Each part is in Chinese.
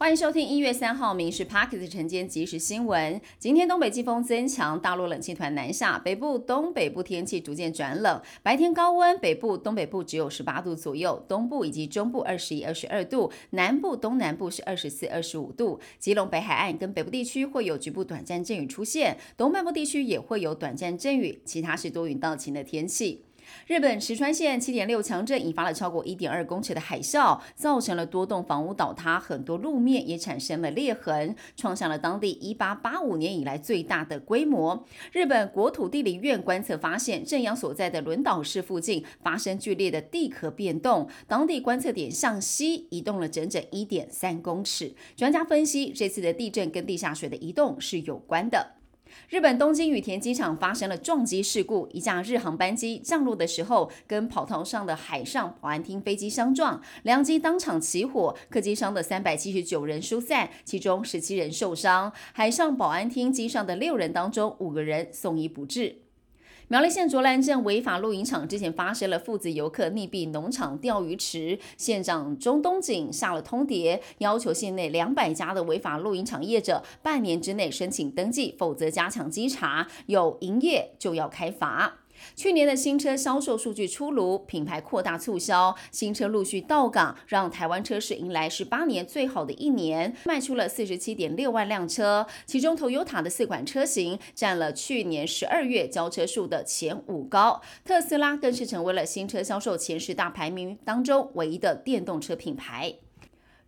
欢迎收听一月三号《民事 Parkes 晨间即时新闻》。今天东北季风增强，大陆冷气团南下，北部、东北部天气逐渐转冷。白天高温，北部、东北部只有十八度左右，东部以及中部二十一、二十二度，南部、东南部是二十四、二十五度。基隆北海岸跟北部地区会有局部短暂阵雨出现，东半部地区也会有短暂阵雨，其他是多云到晴的天气。日本石川县七点六强震引发了超过一点二公尺的海啸，造成了多栋房屋倒塌，很多路面也产生了裂痕，创下了当地一八八五年以来最大的规模。日本国土地理院观测发现，震央所在的轮岛市附近发生剧烈的地壳变动，当地观测点向西移动了整整一点三公尺。专家分析，这次的地震跟地下水的移动是有关的。日本东京羽田机场发生了撞击事故，一架日航班机降落的时候跟跑道上的海上保安厅飞机相撞，两机当场起火，客机上的三百七十九人疏散，其中十七人受伤。海上保安厅机上的六人当中，五个人送医不治。苗栗县卓兰镇违法露营场之前发生了父子游客溺毙农场钓鱼池，县长钟东锦下了通牒，要求县内两百家的违法露营场业者半年之内申请登记，否则加强稽查，有营业就要开罚。去年的新车销售数据出炉，品牌扩大促销，新车陆续到港，让台湾车市迎来十八年最好的一年，卖出了四十七点六万辆车，其中 Toyota 的四款车型占了去年十二月交车数的前五高，特斯拉更是成为了新车销售前十大排名当中唯一的电动车品牌。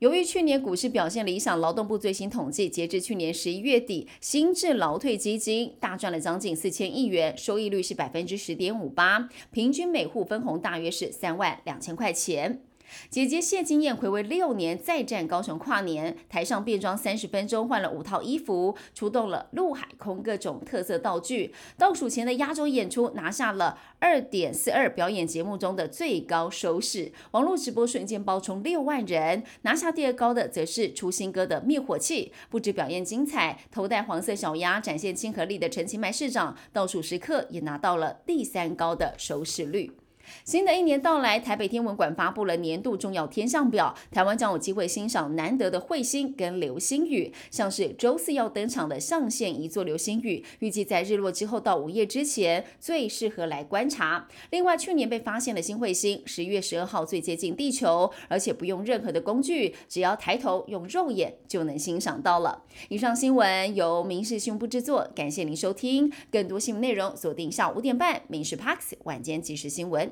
由于去年股市表现理想，劳动部最新统计，截至去年十一月底，新制劳退基金大赚了将近四千亿元，收益率是百分之十点五八，平均每户分红大约是三万两千块钱。姐姐谢金燕暌违六年再战高雄跨年，台上变装三十分钟，换了五套衣服，出动了陆海空各种特色道具。倒数前的压轴演出拿下了二点四二表演节目中的最高收视，网络直播瞬间爆冲六万人。拿下第二高的则是出新歌的灭火器，不止表演精彩，头戴黄色小鸭展现亲和力的陈其迈市长，倒数时刻也拿到了第三高的收视率。新的一年到来，台北天文馆发布了年度重要天象表，台湾将有机会欣赏难得的彗星跟流星雨，像是周四要登场的上线一座流星雨，预计在日落之后到午夜之前最适合来观察。另外，去年被发现的新彗星，十一月十二号最接近地球，而且不用任何的工具，只要抬头用肉眼就能欣赏到了。以上新闻由民事新闻部制作，感谢您收听。更多新闻内容锁定下午五点半《民事 Parks 晚间即时新闻》。